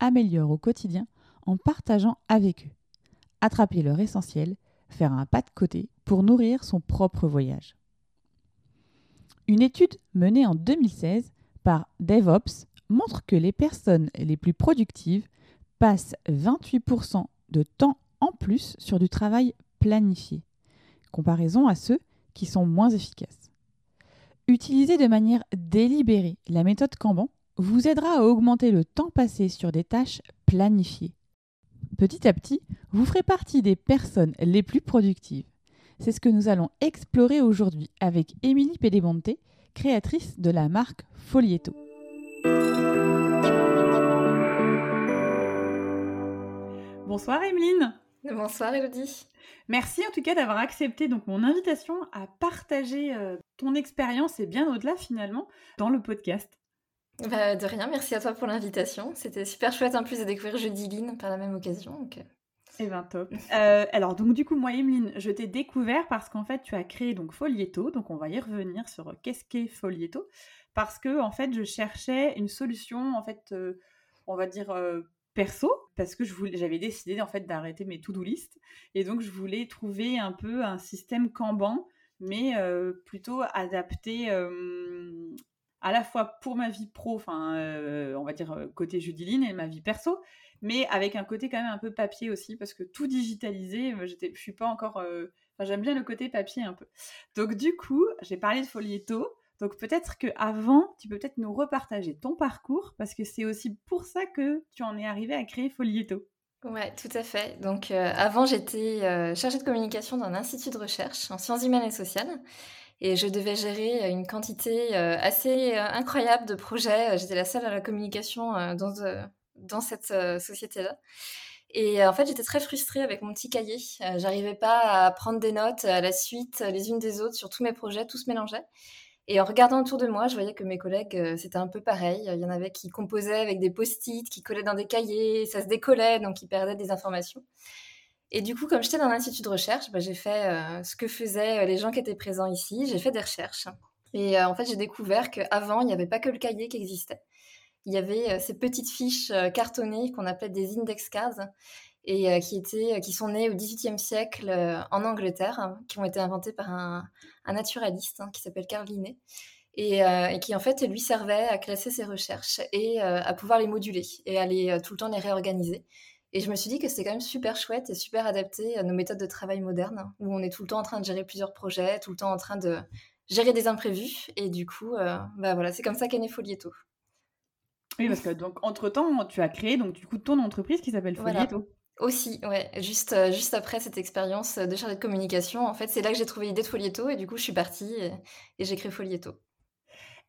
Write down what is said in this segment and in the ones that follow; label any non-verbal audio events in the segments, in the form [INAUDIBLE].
améliorent au quotidien en partageant avec eux. Attraper leur essentiel, faire un pas de côté pour nourrir son propre voyage. Une étude menée en 2016 par DevOps montre que les personnes les plus productives passent 28% de temps en plus sur du travail planifié, comparaison à ceux qui sont moins efficaces. Utiliser de manière délibérée la méthode Kanban vous aidera à augmenter le temps passé sur des tâches planifiées. Petit à petit, vous ferez partie des personnes les plus productives. C'est ce que nous allons explorer aujourd'hui avec Émilie Pédébonte, créatrice de la marque Folieto. Bonsoir Emeline. Bonsoir Elodie. Merci en tout cas d'avoir accepté donc mon invitation à partager euh, ton expérience et bien au-delà finalement dans le podcast. Bah, de rien, merci à toi pour l'invitation. C'était super chouette en plus de découvrir Jeudi Line par la même occasion. Donc... Euh. Eh ben top. [LAUGHS] Euh, alors donc du coup moi Emeline, je t'ai découvert parce qu'en fait tu as créé donc Folieto, donc on va y revenir sur qu'est-ce qu'est Folieto, parce que en fait je cherchais une solution en fait on va dire perso parce que je voulais, j'avais décidé en fait d'arrêter mes to-do list et donc je voulais trouver un peu un système Kanban mais euh, plutôt adapté euh, à la fois pour ma vie pro, enfin euh, on va dire côté Judiline et ma vie perso, mais avec un côté quand même un peu papier aussi parce que tout digitalisé, j'étais, je suis pas encore, j'aime bien le côté papier un peu. Donc du coup j'ai parlé de Folieto donc peut-être que avant, tu peux peut-être nous repartager ton parcours parce que c'est aussi pour ça que tu en es arrivé à créer Folieto. Ouais, tout à fait. Donc euh, avant, j'étais euh, chargée de communication dans un institut de recherche en sciences humaines et sociales et je devais gérer une quantité euh, assez incroyable de projets. J'étais la seule à la communication dans, dans cette société-là. Et en fait, j'étais très frustrée avec mon petit cahier. J'arrivais pas à prendre des notes à la suite, les unes des autres, sur tous mes projets, tout se mélangeait. Et en regardant autour de moi, je voyais que mes collègues, euh, c'était un peu pareil. Il y en avait qui composaient avec des post-it, qui collaient dans des cahiers, ça se décollait, donc ils perdaient des informations. Et du coup, comme j'étais dans l'institut de recherche, bah, j'ai fait euh, ce que faisaient euh, les gens qui étaient présents ici. J'ai fait des recherches. Et en fait, j'ai découvert qu'avant, il n'y avait pas que le cahier qui existait. Il y avait ces petites fiches cartonnées qu'on appelait des index cards et euh, qui, étaient, qui sont nés au XVIIIe siècle euh, en Angleterre, hein, qui ont été inventés par un, naturaliste hein, qui s'appelle Carl Linné. Euh, et, qui en fait lui servait à classer ses recherches et à pouvoir les moduler et à les, tout le temps les réorganiser. Et je me suis dit que c'était quand même super chouette et super adapté à nos méthodes de travail modernes, où on est tout le temps en train de gérer plusieurs projets, tout le temps en train de gérer des imprévus. Et du coup, bah voilà, c'est comme ça qu'est né Folieto. Oui, parce que donc entre temps, tu as créé donc du coup ton entreprise qui s'appelle Folieto. Aussi, ouais. Juste, euh, juste après cette expérience de chargée de communication, en fait, c'est là que j'ai trouvé l'idée de Folieto et du coup, je suis partie et, j'ai créé Folieto.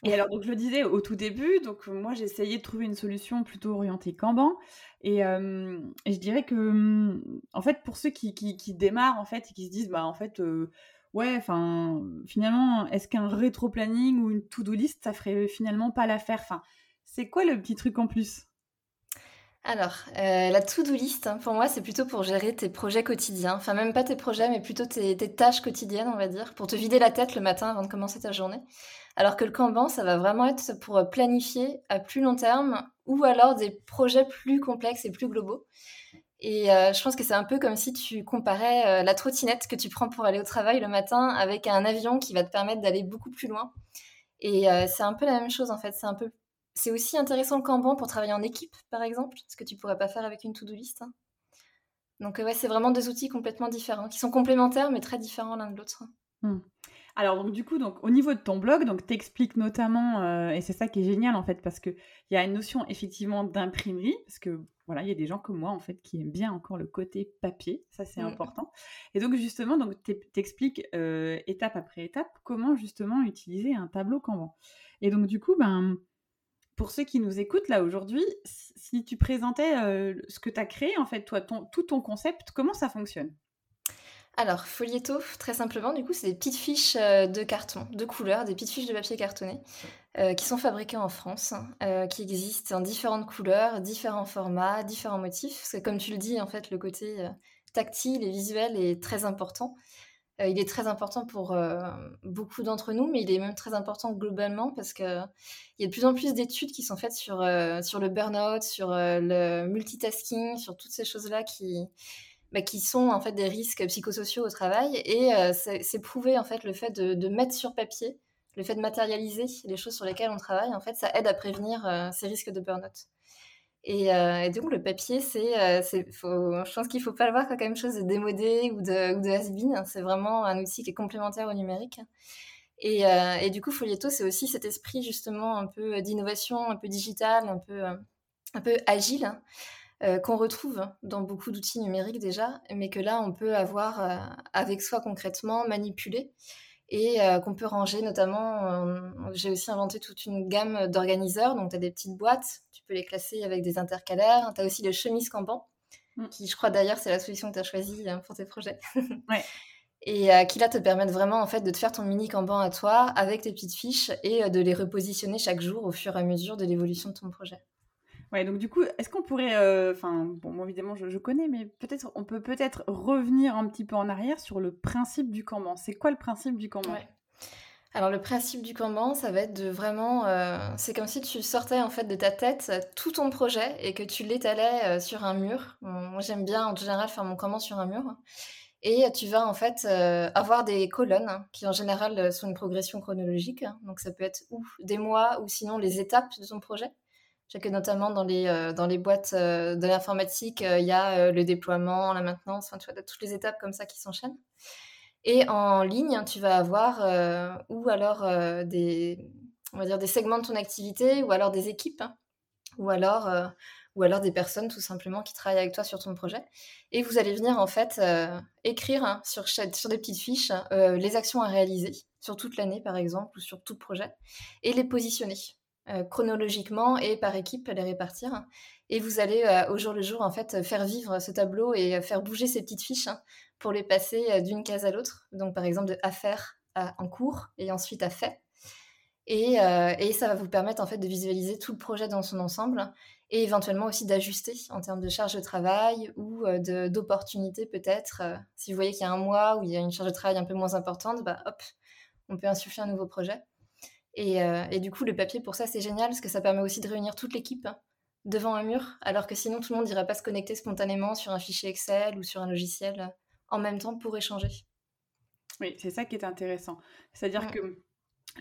Et alors, donc, je le disais au tout début, donc moi, j'ai essayé de trouver une solution plutôt orientée Kanban. Et, euh, et je dirais que, en fait, pour ceux qui, qui, démarrent, en fait, et qui se disent, bah, en fait, euh, ouais, enfin, finalement, est-ce qu'un rétro-planning ou une to-do list, ça ferait finalement pas l'affaire? Enfin, c'est quoi le petit truc en plus? Alors, euh, la to-do list, hein, pour moi, c'est plutôt pour gérer tes projets quotidiens. Enfin, même pas tes projets, mais plutôt tes, tâches quotidiennes, on va dire, pour te vider la tête le matin avant de commencer ta journée. Alors que le Kanban, ça va vraiment être pour planifier à plus long terme ou alors des projets plus complexes et plus globaux. Et euh, je pense que c'est un peu comme si tu comparais euh, la trottinette que tu prends pour aller au travail le matin avec un avion qui va te permettre d'aller beaucoup plus loin. Et c'est un peu la même chose en fait. C'est un peu aussi intéressant le Kanban pour travailler en équipe, par exemple, ce que tu pourrais pas faire avec une to-do list. Hein. Donc ouais, c'est vraiment deux outils complètement différents, qui sont complémentaires mais très différents l'un de l'autre. Hmm. Alors donc du coup, donc au niveau de ton blog, donc t'expliques notamment, euh, et c'est ça qui est génial en fait, parce que il y a une notion effectivement d'imprimerie, parce que voilà, il y a des gens comme moi en fait qui aiment bien encore le côté papier, ça c'est important. Et donc justement, donc t'expliques euh, étape après étape comment justement utiliser un tableau Kanban. Et donc du coup, ben pour ceux qui nous écoutent là aujourd'hui, si tu présentais ce que tu as créé, en fait, toi, tout ton concept, comment ça fonctionne? Alors, Folietto, très simplement, du coup, c'est des petites fiches de carton, de couleurs, des petites fiches de papier cartonné, qui sont fabriquées en France, qui existent en différentes couleurs, différents formats, différents motifs. Parce comme tu le dis, en fait, le côté tactile et visuel est très important. Euh, il est très important pour euh, beaucoup d'entre nous, mais il est même très important globalement parce qu'il y a de plus en plus d'études qui sont faites sur, euh, sur le burn-out, sur le multitasking, sur toutes ces choses-là qui, bah, qui sont en fait des risques psychosociaux au travail. Et c'est prouvé en fait le fait de, mettre sur papier, le fait de matérialiser les choses sur lesquelles on travaille, en fait, ça aide à prévenir ces risques de burn-out. Euh, et, donc, le papier, c'est, euh, je pense qu'il ne faut pas le voir comme quelque chose de démodé ou de, ou has-been. C'est vraiment un outil qui est complémentaire au numérique. Et, euh, et du coup, Folietto, c'est aussi cet esprit justement un peu d'innovation, un peu digital, un peu, un peu agile, hein, qu'on retrouve dans beaucoup d'outils numériques déjà, mais que là, on peut avoir avec soi concrètement, manipuler et qu'on peut ranger notamment. J'ai aussi inventé toute une gamme d'organiseurs, donc tu as des petites boîtes, tu peux les classer avec des intercalaires. Tu as aussi les chemises Kanban, mmh. qui je crois d'ailleurs c'est la solution que tu as choisie pour tes projets. [LAUGHS] ouais. Et qui là te permettent vraiment en fait de te faire ton mini Kanban à toi avec tes petites fiches et de les repositionner chaque jour au fur et à mesure de l'évolution de ton projet. Ouais, donc du coup, est-ce qu'on pourrait, euh, enfin, bon, évidemment, je, connais, mais peut-être, on peut peut-être revenir un petit peu en arrière sur le principe du Kanban. C'est quoi le principe du Kanban? Alors le principe du Kanban, ça va être de vraiment, euh, c'est comme si tu sortais en fait de ta tête tout ton projet et que tu l'étalais euh, sur un mur. moi, j'aime bien en général faire mon Kanban sur un mur. Et tu vas en fait avoir des colonnes qui en général sont une progression chronologique. Donc ça peut être ou des mois ou sinon les étapes de ton projet. Je sais que notamment dans les, euh, dans les boîtes euh, de l'informatique, euh, il y a le déploiement, la maintenance, enfin, tu vois, toutes les étapes comme ça qui s'enchaînent. Et en ligne, tu vas avoir ou alors des, on va dire des segments de ton activité, ou alors des équipes, hein, ou alors ou alors des personnes tout simplement qui travaillent avec toi sur ton projet. Et vous allez venir en fait écrire hein, sur, sur des petites fiches les actions à réaliser sur toute l'année par exemple ou sur tout projet et les positionner. Euh, chronologiquement et par équipe, les répartir. Et vous allez euh, au jour le jour en fait faire vivre ce tableau et faire bouger ces petites fiches hein, pour les passer euh, d'une case à l'autre. Donc par exemple de à faire à en cours et ensuite à fait. Et, et, ça va vous permettre en fait de visualiser tout le projet dans son ensemble et éventuellement aussi d'ajuster en termes de charge de travail ou d'opportunités peut-être. si vous voyez qu'il y a un mois où il y a une charge de travail un peu moins importante, bah hop, on peut insuffler un nouveau projet. Euh, et, du coup, le papier, pour ça, c'est génial parce que ça permet aussi de réunir toute l'équipe devant un mur, alors que sinon, tout le monde n'irait pas se connecter spontanément sur un fichier Excel ou sur un logiciel euh, en même temps pour échanger. Oui, c'est ça qui est intéressant. C'est-à-dire que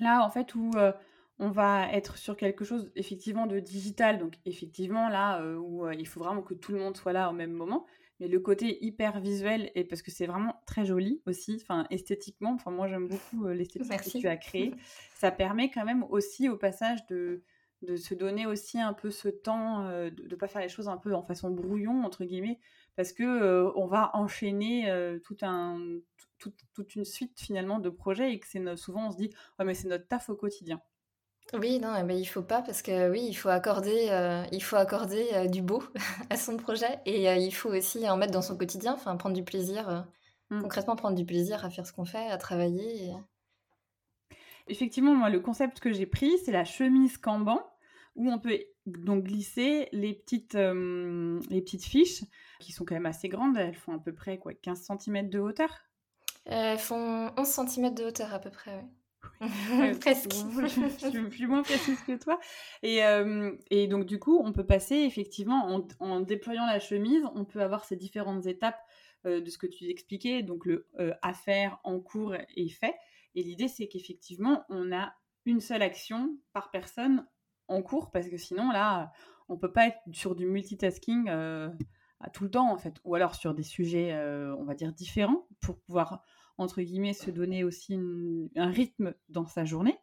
là, en fait, où euh, on va être sur quelque chose effectivement de digital, donc effectivement là, où il faut vraiment que tout le monde soit là au même moment, mais le côté hyper visuel et parce que c'est vraiment très joli aussi enfin esthétiquement enfin moi j'aime beaucoup euh, l'esthétique que tu as créée. [LAUGHS] Ça permet quand même aussi au passage de de se donner aussi un peu ce temps euh, de ne pas faire les choses un peu en façon brouillon entre guillemets parce que euh, on va enchaîner tout un toute une suite finalement de projets et que c'est souvent on se dit oh mais c'est notre taf au quotidien oui, non, mais il faut pas parce que oui, il faut accorder, euh, il faut accorder euh, du beau [LAUGHS] à son projet et euh, il faut aussi en mettre dans son quotidien, enfin prendre du plaisir, mmh. concrètement prendre du plaisir à faire ce qu'on fait, à travailler. Effectivement, moi, le concept que j'ai pris, c'est la chemise Kanban où on peut donc glisser les petites, les petites fiches qui sont quand même assez grandes. Elles font à peu près quoi, 15 cm de hauteur? Elles font 11 cm de hauteur à peu près, oui. [LAUGHS] Presque. je, suis moins précise que toi. Et, euh, et, donc, du coup, on peut passer effectivement en, déployant la chemise, on peut avoir ces différentes étapes euh, de ce que tu expliquais, donc le euh, à faire, en cours et fait. Et l'idée, c'est qu'effectivement, on a une seule action par personne en cours, parce que sinon, là, on peut pas être sur du multitasking à tout le temps, en fait, ou alors sur des sujets, on va dire, différents pour pouvoir entre guillemets, se donner aussi un rythme dans sa journée.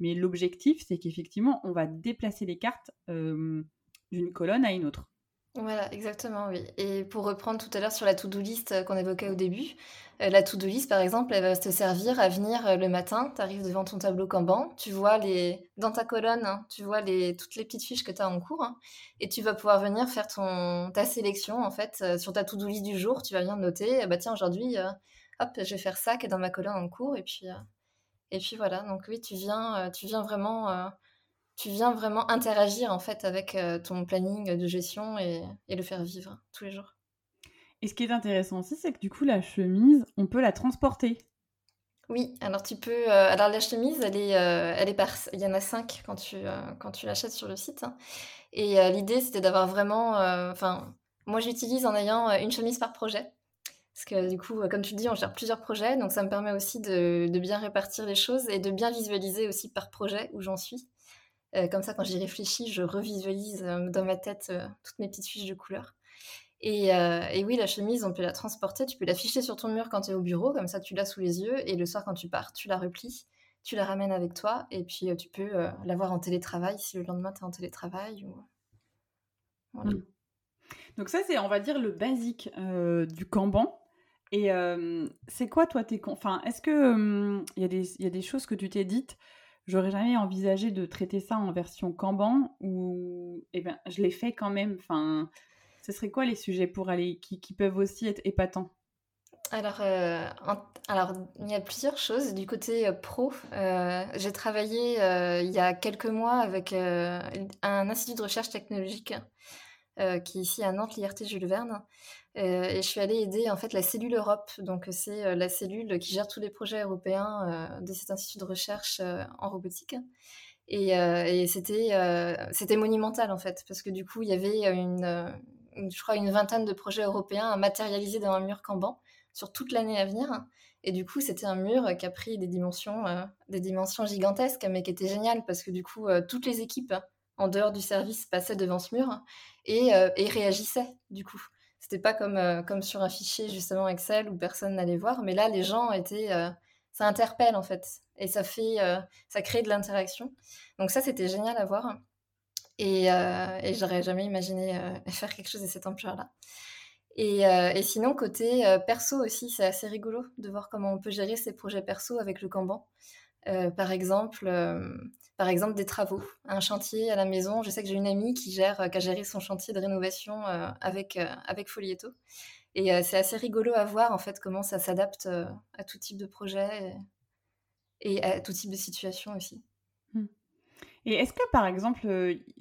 Mais l'objectif, c'est qu'effectivement, on va déplacer les cartes d'une colonne à une autre. Voilà, exactement, oui. Et pour reprendre tout à l'heure sur la to-do list euh, qu'on évoquait au début, euh, la to-do list, par exemple, elle va te servir à venir euh, le matin, tu arrives devant ton tableau Kanban, tu vois les... dans ta colonne, hein, tu vois les... toutes les petites fiches que tu as en cours, hein, et tu vas pouvoir venir faire ton... ta sélection, en fait, sur ta to-do list du jour, tu vas venir noter, ah bah tiens, aujourd'hui, hop, je vais faire ça qui est dans ma colonne en cours, et puis, et puis voilà. Donc oui, tu viens, tu viens vraiment tu viens vraiment interagir en fait avec euh, ton planning de gestion et, le faire vivre tous les jours. Et ce qui est intéressant aussi, c'est que du coup, la chemise, on peut la transporter. Oui, alors tu peux. Euh, alors la chemise, elle est, euh, elle est par. Il y en a cinq quand tu, quand tu l'achètes sur le site. Hein. Et l'idée, c'était d'avoir vraiment. Enfin, moi, j'utilise en ayant une chemise par projet. Parce que du coup, comme tu dis, on gère plusieurs projets, donc ça me permet aussi de, bien répartir les choses et de bien visualiser aussi par projet où j'en suis. Euh, comme ça, quand j'y réfléchis, je revisualise euh, dans ma tête euh, toutes mes petites fiches de couleurs. Et, oui, la chemise, on peut la transporter, tu peux l'afficher sur ton mur quand tu es au bureau, comme ça tu l'as sous les yeux, et le soir quand tu pars, tu la replies, tu la ramènes avec toi, et puis tu peux l'avoir en télétravail si le lendemain tu es en télétravail. Mmh. Donc ça, c'est, on va dire, le basique du Kanban. Et c'est quoi, toi, tes... Enfin, est-ce que il y, y, a des choses que tu t'es dites J'aurais jamais envisagé de traiter ça en version Kanban ou eh ben, je l'ai fait quand même. Enfin, ce serait quoi les sujets pour aller qui, qui peuvent aussi être épatants? Alors, euh, alors, il y a plusieurs choses. Du côté euh, pro, euh, j'ai travaillé il y a quelques mois avec un institut de recherche technologique qui est ici à Nantes, l'IRT Jules Verne, euh, et je suis allée aider en fait la cellule Europe, donc c'est euh, la cellule qui gère tous les projets européens euh, de cet institut de recherche en robotique. Et, c'était c'était monumental en fait, parce que du coup il y avait une, je crois une vingtaine de projets européens à matérialiser dans un mur Kanban sur toute l'année à venir. Et du coup, c'était un mur qui a pris des dimensions, des dimensions gigantesques, mais qui était génial parce que du coup, toutes les équipes en dehors du service passaient devant ce mur et, et réagissaient du coup. C'était pas comme, euh, comme sur un fichier justement Excel où personne n'allait voir, mais là les gens étaient, euh, ça interpelle en fait et ça fait, euh, ça crée de l'interaction. Donc ça c'était génial à voir et, j'aurais jamais imaginé [LAUGHS] faire quelque chose de cette ampleur-là. Et, sinon côté perso aussi, c'est assez rigolo de voir comment on peut gérer ses projets perso avec le Kanban. par exemple par exemple des travaux, un chantier à la maison. Je sais que j'ai une amie qui gère, euh, qui a géré son chantier de rénovation euh, avec euh, avec Folieto, et c'est assez rigolo à voir en fait comment ça s'adapte à tout type de projet et, à tout type de situation aussi. Mmh. Et est-ce que par exemple,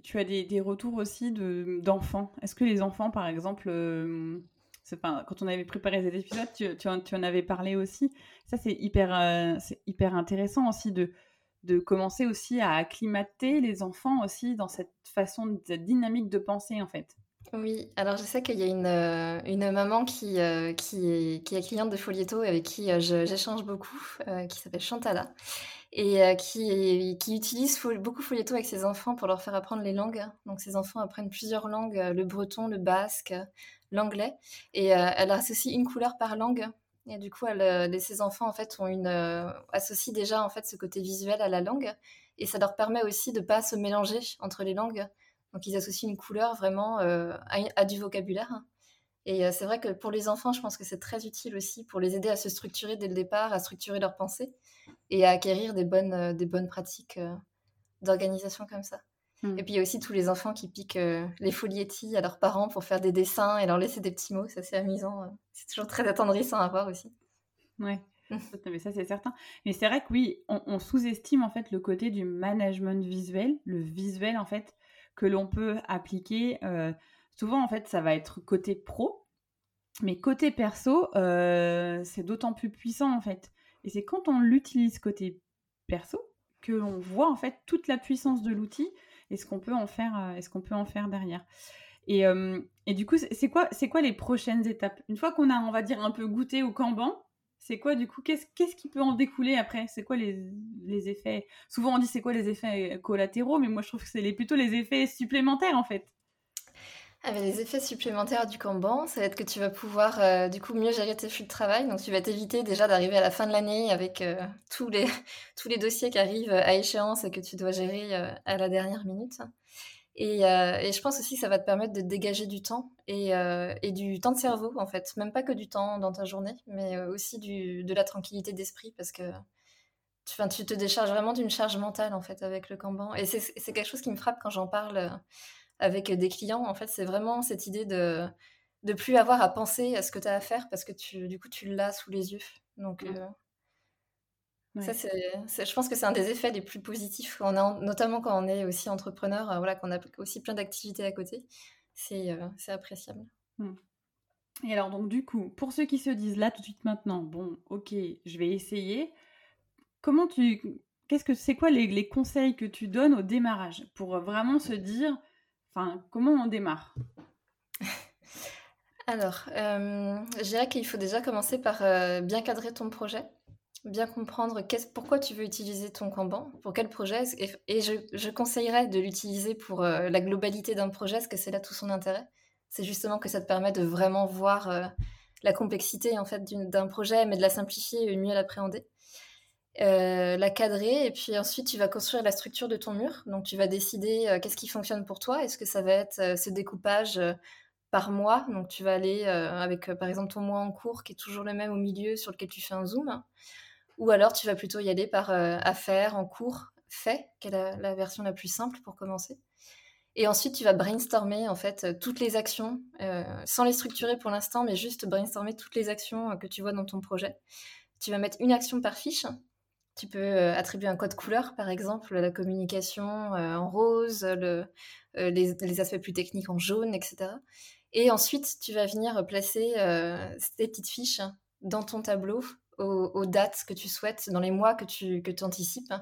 tu as des, retours aussi de, d'enfants? Est-ce que les enfants, par exemple, quand on avait préparé cet épisode, tu, en, avais parlé aussi. Ça, c'est hyper, c'est hyper intéressant aussi de, de commencer aussi à acclimater les enfants aussi dans cette façon, cette dynamique de penser en fait. Oui, alors je sais qu'il y a une, euh, une maman qui, euh, qui, est, cliente de Folieto avec qui euh, j'échange beaucoup, qui s'appelle Chantala, et qui, qui utilise beaucoup Folieto avec ses enfants pour leur faire apprendre les langues. Donc ses enfants apprennent plusieurs langues, le breton, le basque, l'anglais, et elle associe une couleur par langue et du coup, elle, euh, ses enfants ont une euh, associent déjà en fait ce côté visuel à la langue, et ça leur permet aussi de pas se mélanger entre les langues. Donc ils associent une couleur vraiment euh, à, du vocabulaire. Et c'est vrai que pour les enfants, je pense que c'est très utile aussi pour les aider à se structurer dès le départ, à structurer leurs pensées et à acquérir des bonnes pratiques d'organisation comme ça. Et puis il y a aussi tous les enfants qui piquent les folietis à leurs parents pour faire des dessins et leur laisser des petits mots. Ça, c'est amusant. C'est toujours très attendrissant à voir aussi. Ouais. [LAUGHS] mais ça c'est certain. Mais c'est vrai que oui, on, sous-estime en fait le côté du management visuel, le visuel en fait que l'on peut appliquer. souvent en fait ça va être côté pro, mais côté perso c'est d'autant plus puissant en fait. Et c'est quand on l'utilise côté perso que l'on voit en fait toute la puissance de l'outil et ce qu'on peut en faire, euh, est-ce qu'on peut en faire derrière? Et, euh, et du coup, c'est quoi, c'est quoi les prochaines étapes? Une fois qu'on a, on va dire, un peu goûté au Kanban, c'est quoi du coup Qu'est-ce qui peut en découler après? C'est quoi les, les, effets? Souvent on dit c'est quoi les effets collatéraux, mais moi je trouve que c'est plutôt les effets supplémentaires en fait. Ah, les effets supplémentaires du Kanban, ça va être que tu vas pouvoir euh, du coup mieux gérer tes flux de travail. Donc tu vas t'éviter déjà d'arriver à la fin de l'année avec euh, tous, les, [LAUGHS] tous les dossiers qui arrivent à échéance et que tu dois gérer euh, à la dernière minute. Et, je pense aussi que ça va te permettre de dégager du temps et, du temps de cerveau, en fait. Même pas que du temps dans ta journée, mais aussi de la tranquillité d'esprit parce que tu, tu te décharges vraiment d'une charge mentale, en fait, avec le Kanban. Et c'est quelque chose qui me frappe quand j'en parle avec des clients. En fait, c'est vraiment cette idée de de plus avoir à penser à ce que tu as à faire parce que tu, du coup, tu l'as sous les yeux. Donc, mmh. Ça, c'est, je pense que c'est un des effets les plus positifs, on a, notamment quand on est aussi entrepreneur, euh, voilà, qu'on a aussi plein d'activités à côté. C'est, euh, c'est appréciable. Mmh. Et alors, donc, du coup, pour ceux qui se disent là tout de suite maintenant, bon, ok, je vais essayer, comment tu. Qu'est-ce que c'est quoi les, les, conseils que tu donnes au démarrage pour vraiment se dire, comment on démarre? [LAUGHS] Alors, euh, je dirais qu'il faut déjà commencer par bien cadrer ton projet bien comprendre pourquoi tu veux utiliser ton Kanban, pour quel projet, et, je, conseillerais de l'utiliser pour euh, la globalité d'un projet, parce que c'est là tout son intérêt. C'est justement que ça te permet de vraiment voir euh, la complexité en fait d'un projet, mais de la simplifier et mieux l'appréhender. Euh, la cadrer et puis ensuite tu vas construire la structure de ton mur. Donc tu vas décider qu'est-ce qui fonctionne pour toi. Est-ce que ça va être ce découpage par mois? Donc tu vas aller avec par exemple ton mois en cours qui est toujours le même au milieu sur lequel tu fais un zoom. Ou alors tu vas plutôt y aller par euh, affaire, en cours, fait, qui est la, version la plus simple pour commencer. Et ensuite, tu vas brainstormer en fait euh, toutes les actions, euh, sans les structurer pour l'instant, mais juste brainstormer toutes les actions que tu vois dans ton projet. Tu vas mettre une action par fiche. Tu peux attribuer un code couleur, par exemple, la communication en rose, le, les, aspects plus techniques en jaune, etc. Et ensuite, tu vas venir placer ces petites fiches dans ton tableau aux, dates que tu souhaites, dans les mois que tu que anticipes.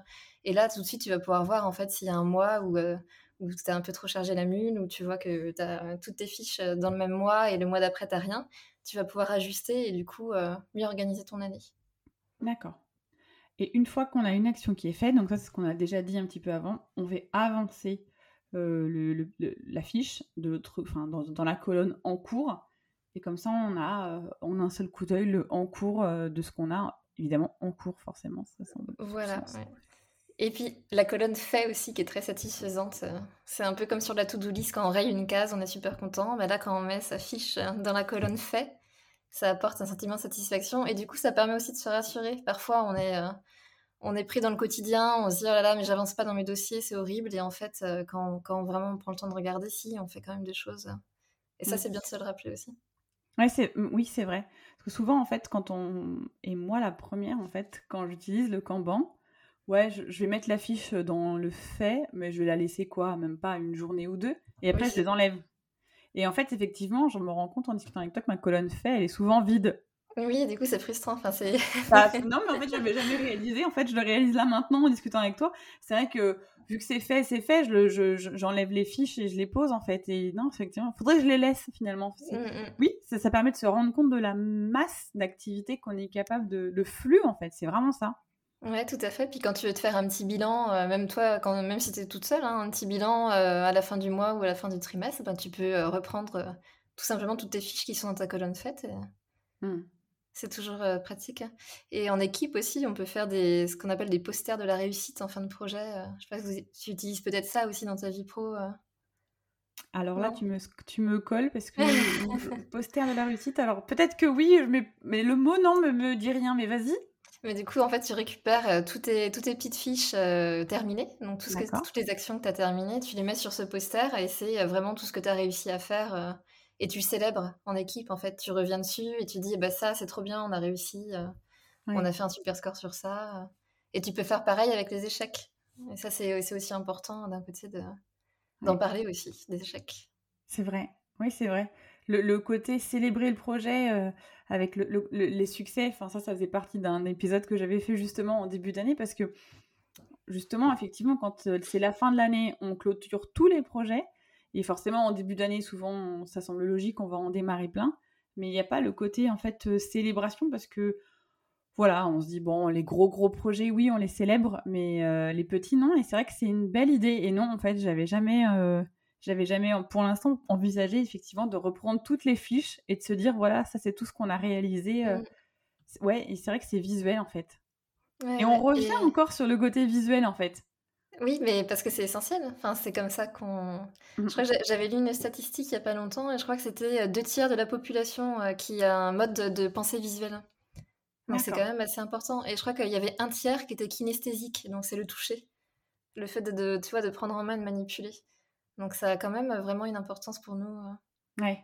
Et là, tout de suite, tu vas pouvoir voir en fait s'il y a un mois où, euh, tu as un peu trop chargé la mule, où tu vois que tu as toutes tes fiches euh, dans le même mois et le mois d'après, tu rien. Tu vas pouvoir ajuster et du coup euh, mieux organiser ton année. D'accord. Et une fois qu'on a une action qui est faite, donc ça c'est ce qu'on a déjà dit un petit peu avant, on va avancer le, la fiche de enfin, dans, dans, la colonne en cours et comme ça, on a, euh, on a un seul coup d'œil en cours euh, de ce qu'on a, évidemment en cours forcément. Ça voilà. Et puis la colonne fait aussi qui est très satisfaisante. Euh, c'est un peu comme sur la to-do list quand on raye une case, on est super content. Mais là, quand on met sa fiche dans la colonne fait, ça apporte un sentiment de satisfaction et du coup, ça permet aussi de se rassurer. Parfois, on est on est pris dans le quotidien, on se dit oh là là, mais j'avance pas dans mes dossiers, c'est horrible. Et en fait, quand, quand, vraiment on prend le temps de regarder, si, on fait quand même des choses. Et ça, mmh. c'est bien de se le rappeler aussi. Ouais, c'est, oui, c'est vrai. Parce que souvent, en fait, quand on. Et moi, la première, en fait, quand j'utilise le Kanban, ouais, je, vais mettre la fiche dans le fait, mais je vais la laisser quoi Même pas une journée ou deux. Et après, je les enlève. Et en fait, effectivement, je me rends compte en discutant avec toi que ma colonne fait, elle est souvent vide. Oui, du coup, c'est frustrant. Enfin, c'est... [LAUGHS] Bah, [LAUGHS] non, mais en fait, je l'avais jamais réalisé. En fait, je le réalise là maintenant en discutant avec toi. C'est vrai que vu que c'est fait, c'est fait, j'enlève je, je, les fiches et je les pose en fait. Et non, effectivement, faudrait que je les laisse finalement. Mm, mm. Oui, ça, ça, permet de se rendre compte de la masse d'activités qu'on est capable de, le flux en fait. C'est vraiment ça. Ouais, tout à fait. Puis quand tu veux te faire un petit bilan, euh, même toi, quand, même si tu es toute seule, hein, un petit bilan euh, à la fin du mois ou à la fin du trimestre, ben, tu peux euh, reprendre tout simplement toutes tes fiches qui sont dans ta colonne faite. Et... Mm. C'est toujours pratique. Et en équipe aussi, on peut faire des, ce qu'on appelle des posters de la réussite en fin de projet. Je sais pas si tu utilises peut-être ça aussi dans ta vie pro. Alors là, tu me, tu me colles parce que [LAUGHS] poster de la réussite. Alors peut-être que oui, mais, mais le mot non me, me dit rien. Mais vas-y. Mais du coup, en fait, tu récupères toutes, tes, toutes tes petites fiches terminées. Donc, tout ce que, toutes les actions que tu as terminées, tu les mets sur ce poster et c'est vraiment tout ce que tu as réussi à faire et tu célèbres en équipe. En fait, tu reviens dessus et tu dis bah ça c'est trop bien, on a réussi, euh, on a fait un super score sur ça. Et tu peux faire pareil avec les échecs. Et ça c'est aussi important d'un côté de d'en parler aussi des échecs. C'est vrai. Oui, c'est vrai. Le, côté célébrer le projet euh, avec les succès, ça, ça faisait partie d'un épisode que j'avais fait justement en début d'année parce que justement, effectivement, quand euh, c'est la fin de l'année, on clôture tous les projets et forcément, en début d'année, souvent, ça semble logique, on va en démarrer plein. Mais il n'y a pas le côté, en fait, euh, célébration parce que, voilà, on se dit, bon, les gros, gros projets, oui, on les célèbre, mais les petits, non. Et c'est vrai que c'est une belle idée. Et non, en fait, j'avais jamais, j'avais jamais, pour l'instant, envisagé, effectivement, de reprendre toutes les fiches et de se dire, voilà, ça, c'est tout ce qu'on a réalisé. Mmh. Ouais, et c'est vrai que c'est visuel, en fait. et on revient encore sur le côté visuel, en fait. Oui, mais parce que c'est essentiel. Enfin, c'est comme ça qu'on je Mmh. crois que j'a j'avais lu une statistique il y a pas longtemps et je crois que c'était, heu, 2 de la population, heu, qui a un mode de pensée visuel. Donc c'est quand même assez important et je crois qu'il y avait un tiers qui était kinesthésique, donc c'est le toucher. Le fait de de tu vois, de prendre en main, de manipuler. Donc ça a quand même, heu, vraiment une importance pour nous, heu, Ouais.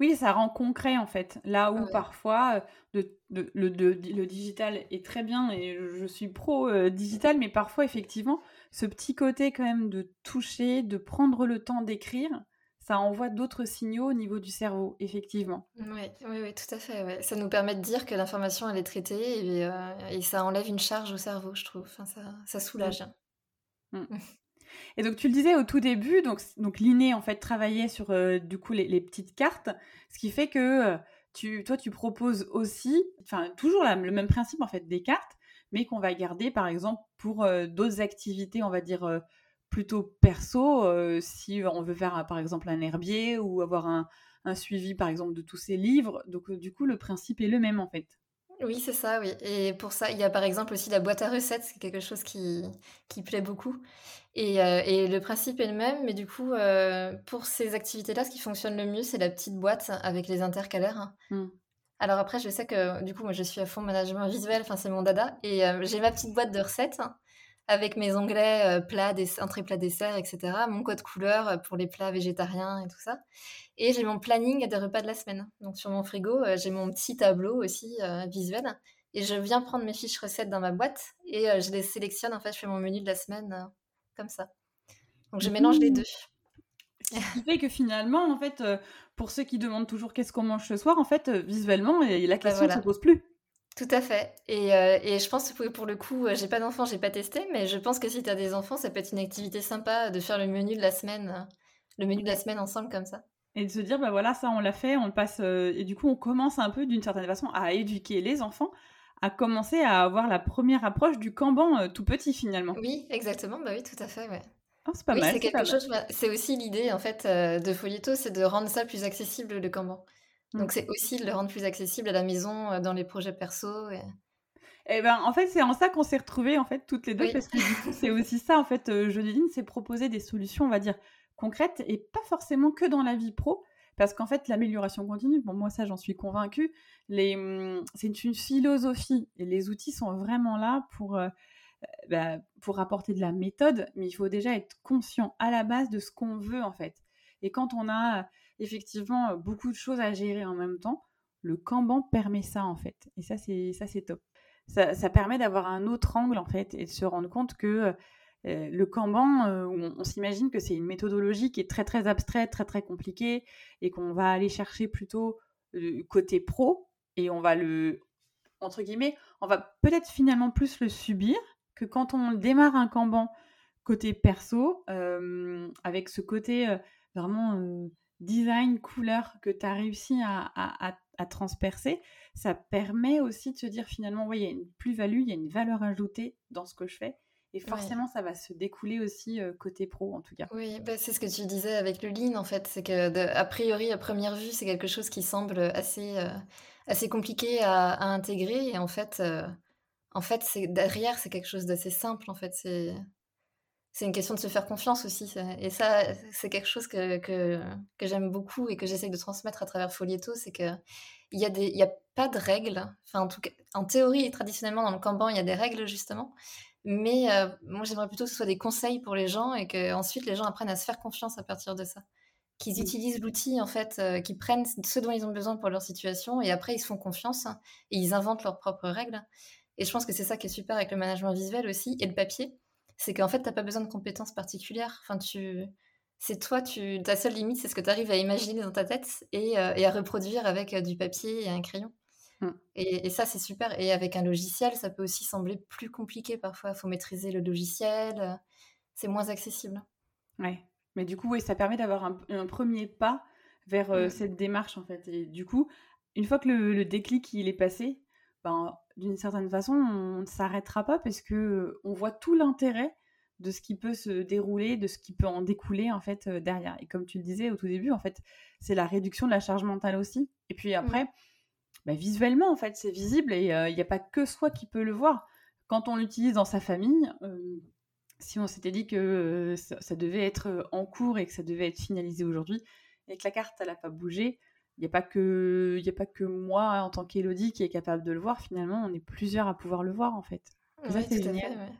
Oui, ça rend concret en fait. Là où ouais. parfois, de de le de le digital est très bien et je suis pro, digital, mais parfois effectivement, ce petit côté quand même de toucher, de prendre le temps d'écrire, ça envoie d'autres signaux au niveau du cerveau, effectivement. Oui, oui, oui, tout à fait, ouais. Ça nous permet de dire que l'information, elle est traitée et ça enlève une charge au cerveau, je trouve. Enfin, ça ça soulage. hein. mmh. [LAUGHS] Et donc tu le disais au tout début, donc donc l'inné en fait travaillait sur, heu, du coup les petites cartes, ce qui fait que, heu, tu toi tu proposes aussi enfin toujours le même principe en fait des cartes, mais qu'on va garder par exemple pour, heu, d'autres activités on va dire, plutôt perso, si on veut faire, par exemple un herbier ou avoir un un suivi par exemple de tous ces livres, donc du coup le principe est le même en fait. Oui, c'est ça, oui et pour ça, il y a par exemple aussi la boîte à recettes, c'est quelque chose qui qui plaît beaucoup et heu et le principe est le même, mais du coup, heu, pour ces activités-là, ce qui fonctionne le mieux, c'est la petite boîte avec les intercalaires. Mmh. Alors après, je sais que du coup, moi, je suis à fond management visuel, enfin, c'est mon dada et heu, j'ai ma petite boîte de recettes avec mes onglets, heu, plats, dess entrées, plats, desserts et cetera, mon code couleur, heu, pour les plats végétariens et tout ça et j'ai mon planning des repas de la semaine. Donc sur mon frigo, heu, j'ai mon petit tableau aussi, heu, visuel et je viens prendre mes fiches recettes dans ma boîte et je les sélectionne, en fait, je fais mon menu de la semaine, comme ça. Donc je mélange les 2. Mmh. Ce qui fait que finalement, en fait, pour ceux qui demandent toujours: «Qu'est-ce qu'on mange ce soir?» en fait, visuellement et la Bah, question se voilà. pose plus. Tout à fait et heu et je pense que pour le coup, heu, j'ai pas d'enfants, j'ai pas testé, mais je pense que si tu as des enfants, ça peut être une activité sympa de faire le menu de la semaine, heu, le menu de la semaine ensemble comme ça. et de se dire: «Bah, voilà, ça on l'a fait, on le passe», et du coup, on commence un peu d'une certaine façon à éduquer les enfants, à commencer à avoir la première approche du Kanban, tout petit finalement. Oui, exactement, bah, oui, tout à fait, ouais. Ah, c'est pas Oui, mal, c'est quelque chose bah, c'est aussi l'idée en fait, de Folieto, c'est de rendre ça plus accessible, le Kanban. Mmh. Donc c'est aussi de le rendre plus accessible à la maison, dans les projets perso et Et ben, en fait, c'est en ça qu'on s'est retrouvées, en fait, toutes les 2 oui. parce que du coup, c'est [LAUGHS] aussi ça, en fait, Jeux c'est proposer des solutions, on va dire, concrètes et pas forcément que dans la vie pro. Parce qu'en fait, l'amélioration continue, bon, moi, ça, j'en suis convaincue. Les, mmh, c'est une philosophie et les outils sont vraiment là pour, bah, pour apporter de la méthode, mais il faut déjà être conscient à la base de ce qu'on veut, en fait. Et quand on a, effectivement, beaucoup de choses à gérer en même temps, le Kanban permet ça, en fait. Et ça, c'est ça, c'est top. Ça, ça permet d'avoir un autre angle en fait et de se rendre compte que euh, le Kanban, euh, on, s'imagine que c'est une méthodologie qui est très très abstraite, très très compliquée et qu'on va aller chercher plutôt euh, côté pro et on va le entre guillemets, on va peut-être finalement plus le subir que quand on démarre un Kanban côté perso euh, avec ce côté euh, vraiment euh, design, couleur que tu as réussi à, à, à, à transpercer ça permet aussi de se dire finalement, oui, il y a une plus-value, il y a une valeur ajoutée dans ce que je fais. Et Ouais. forcément, ça va se découler aussi euh, côté pro, en tout cas. Oui, bah, c'est ce que tu disais avec le lean en fait, c'est que de a priori, à première vue, c'est quelque chose qui semble, assez, heu, assez compliqué à à intégrer et en fait, heu, en fait, c'est derrière, c'est quelque chose d'assez simple en fait, c'est c'est une question de se faire confiance aussi, ça. Et ça, c'est quelque chose que que que j'aime beaucoup et que j'essaye de transmettre à travers Folieto, c'est qu'il y a des y a pas de règles, enfin en tout cas, en théorie, traditionnellement dans le Kanban, il y a des règles justement, mais heu, moi j'aimerais plutôt que ce soit des conseils pour les gens et qu'ensuite les gens apprennent à se faire confiance à partir de ça. Qu'ils Mm. utilisent l'outil en fait, heu, qu'ils prennent ce dont ils ont besoin pour leur situation et après ils se font confiance hein, et ils inventent leurs propres règles. Et je pense que c'est ça qui est super avec le management visuel aussi et le papier, c'est qu'en fait tu as pas besoin de compétences particulières. Enfin tu c'est toi, tu ta seule limite, c'est ce que tu arrives à imaginer dans ta tête et et à reproduire avec, heu, du papier et un crayon Mm. et et ça c'est super et avec un logiciel, ça peut aussi sembler plus compliqué parfois. Il Faut maîtriser le logiciel, heu, c'est moins accessible. Ouais. Mais du coup, oui, ça permet d'avoir un, un premier pas vers euh, Mmh. cette démarche, en fait. Et du coup, une fois que le, le déclic il est passé, ben, d'une certaine façon, on ne s'arrêtera pas parce que euh, on voit tout l'intérêt de ce qui peut se dérouler, de ce qui peut en découler en fait euh, derrière. Et comme tu le disais au tout début, en fait, c'est la réduction de la charge mentale aussi. Et puis Mmh. après, bah, visuellement, en fait, c'est visible et il n'y a pas que soi qui peut le voir. Quand on l'utilise dans sa famille, euh, si on s'était dit que ça, devait être en cours et que ça devait être finalisé aujourd'hui, et que la carte, elle n'a pas bougé, il n'y a, pas que, a pas que moi, en tant qu'Elodie, qui est capable de le voir. Finalement, on est plusieurs à pouvoir le voir, en fait.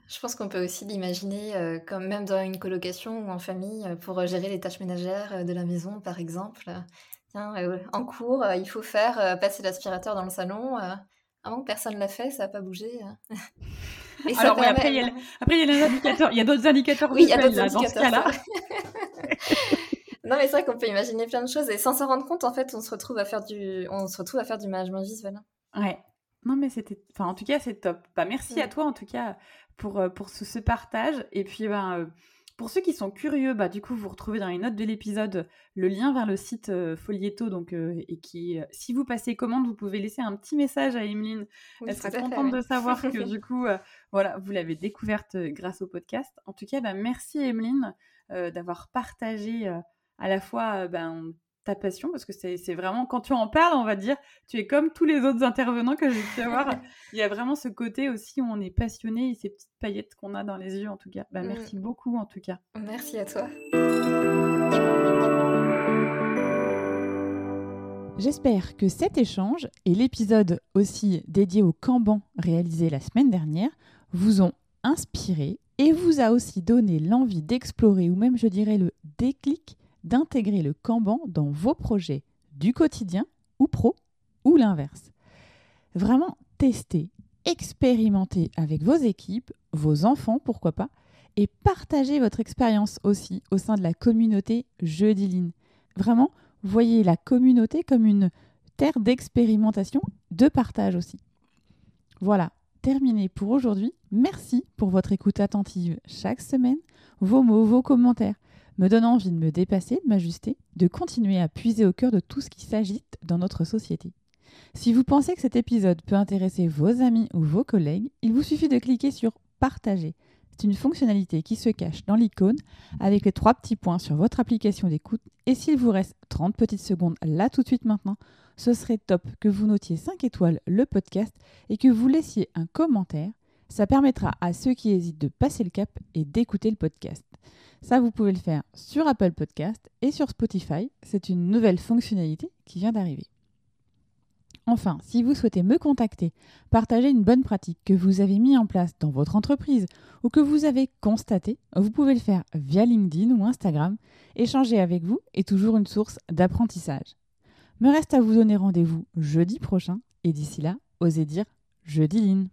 Je pense qu'on peut aussi l'imaginer comme même dans une colocation ou en famille pour gérer les tâches ménagères de la maison, par exemple. Tiens, en cours, il faut faire passer l'aspirateur dans le salon. avant que personne ne l'a fait, ça n'a pas bougé. Et [LAUGHS] Alors, après, il y a, après, il y a les indicateurs. Il y a d'autres indicateurs. Oui, il y a d'autres indicateurs. Dans ce cas-là. Non, mais c'est vrai qu'on peut imaginer plein de choses et sans s'en rendre compte, en fait, on se retrouve à faire du, on se retrouve à faire du management visuel. Ouais. Non, mais c'était. Enfin, en tout cas, c'est top. Bah, merci à toi, en tout cas, pour, euh, pour ce, partage. Et puis, ben, euh, pour ceux qui sont curieux, bah, du coup, vous retrouvez dans les notes de l'épisode le lien vers le site euh, Folieto. Donc, et qui, si vous passez commande, vous pouvez laisser un petit message à Emeline. Elle sera contente de savoir [LAUGHS] que, du coup, voilà, vous l'avez découverte grâce au podcast. En tout cas, bah, merci, Emeline, d'avoir partagé à la fois ben, ta passion Parce que c'est vraiment, quand tu en parles, on va dire, tu es comme tous les autres intervenants que j'ai pu avoir. [LAUGHS] Il y a vraiment ce côté aussi où on est passionné et ces petites paillettes qu'on a dans les yeux, en tout cas. Bah, merci mm. beaucoup, en tout cas. Merci à toi. J'espère que cet échange et l'épisode aussi dédié au Kanban réalisé la semaine dernière vous ont inspiré et vous a aussi donné l'envie d'explorer ou même je dirais le déclic d'intégrer le Kanban dans vos projets du quotidien ou pro ou l'inverse. Vraiment tester, expérimenter avec vos équipes, vos enfants, pourquoi pas, et partager votre expérience aussi au sein de la communauté Jeudi Vraiment, voyez la communauté comme une terre d'expérimentation, de partage aussi. Voilà, terminé pour aujourd'hui. Merci pour votre écoute attentive chaque semaine, vos mots, vos commentaires me donne envie de me dépasser, de m'ajuster, de continuer à puiser au cœur de tout ce qui s'agite dans notre société. Si vous pensez que cet épisode peut intéresser vos amis ou vos collègues, il vous suffit de cliquer sur Partager. C'est une fonctionnalité qui se cache dans l'icône avec les trois petits points sur votre application d'écoute. Et s'il vous reste 30 petites secondes là tout de suite maintenant, ce serait top que vous notiez 5 étoiles le podcast et que vous laissiez un commentaire. Ça permettra à ceux qui hésitent de passer le cap et d'écouter le podcast. Ça, vous pouvez le faire sur Apple Podcast et sur Spotify. C'est une nouvelle fonctionnalité qui vient d'arriver. Enfin, si vous souhaitez me contacter, partager une bonne pratique que vous avez mis en place dans votre entreprise ou que vous avez constaté, vous pouvez le faire via LinkedIn ou Instagram. Échanger avec vous est toujours une source d'apprentissage. Me reste à vous donner rendez-vous jeudi prochain et d'ici là, osez dire jeudi line.